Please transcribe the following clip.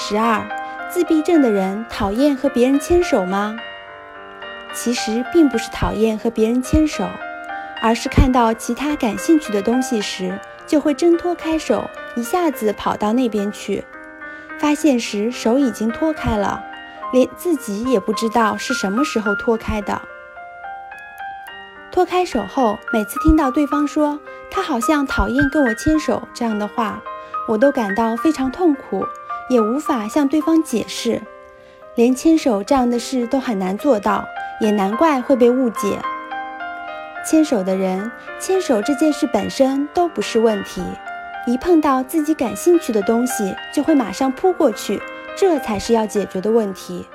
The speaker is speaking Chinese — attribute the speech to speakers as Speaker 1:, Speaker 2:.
Speaker 1: 十二，自闭症的人讨厌和别人牵手吗？其实并不是讨厌和别人牵手，而是看到其他感兴趣的东西时，就会挣脱开手，一下子跑到那边去。发现时手已经脱开了，连自己也不知道是什么时候脱开的。脱开手后，每次听到对方说他好像讨厌跟我牵手这样的话，我都感到非常痛苦，也无法向对方解释。连牵手这样的事都很难做到，也难怪会被误解。牵手的人，牵手这件事本身都不是问题，一碰到自己感兴趣的东西，就会马上扑过去，这才是要解决的问题。